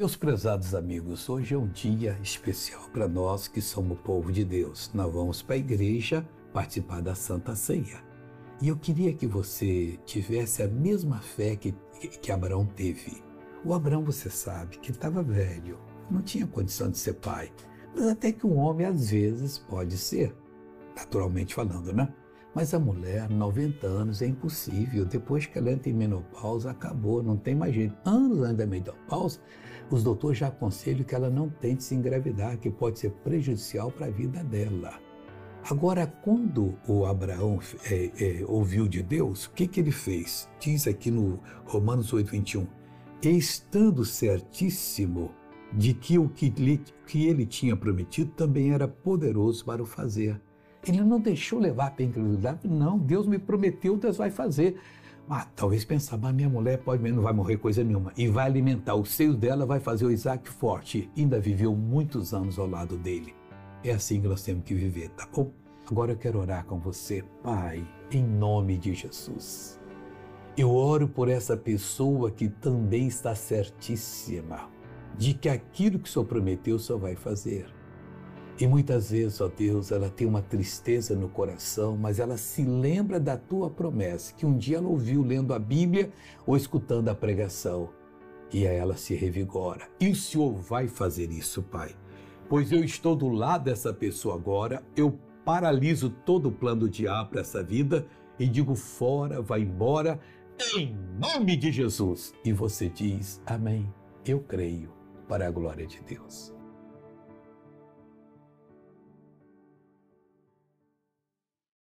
Meus prezados amigos, hoje é um dia especial para nós que somos o povo de Deus. Nós vamos para a igreja participar da Santa Ceia. E eu queria que você tivesse a mesma fé que, que Abraão teve. O Abraão, você sabe, que estava velho, não tinha condição de ser pai. Mas até que um homem, às vezes, pode ser, naturalmente falando, né? Mas a mulher, 90 anos, é impossível. Depois que ela entra em menopausa, acabou, não tem mais jeito. Anos antes da menopausa, os doutores já aconselham que ela não tente se engravidar, que pode ser prejudicial para a vida dela. Agora, quando o Abraão é, é, ouviu de Deus, o que, que ele fez? Diz aqui no Romanos 8, 21. Estando certíssimo de que o que, lhe, que ele tinha prometido também era poderoso para o fazer. Ele não deixou levar a incredulidade. Não, Deus me prometeu, Deus vai fazer. Ah, talvez pensar, mas minha mulher pode não vai morrer coisa nenhuma. E vai alimentar os seios dela, vai fazer o Isaac forte. Ainda viveu muitos anos ao lado dele. É assim que nós temos que viver, tá bom? Agora eu quero orar com você, Pai, em nome de Jesus. Eu oro por essa pessoa que também está certíssima de que aquilo que o Senhor prometeu, o Senhor vai fazer. E muitas vezes, ó Deus, ela tem uma tristeza no coração, mas ela se lembra da tua promessa, que um dia ela ouviu lendo a Bíblia ou escutando a pregação. E aí ela se revigora. E o Senhor vai fazer isso, Pai. Pois eu estou do lado dessa pessoa agora, eu paraliso todo o plano do diabo para essa vida e digo fora, vai embora, em nome de Jesus. E você diz, Amém. Eu creio, para a glória de Deus.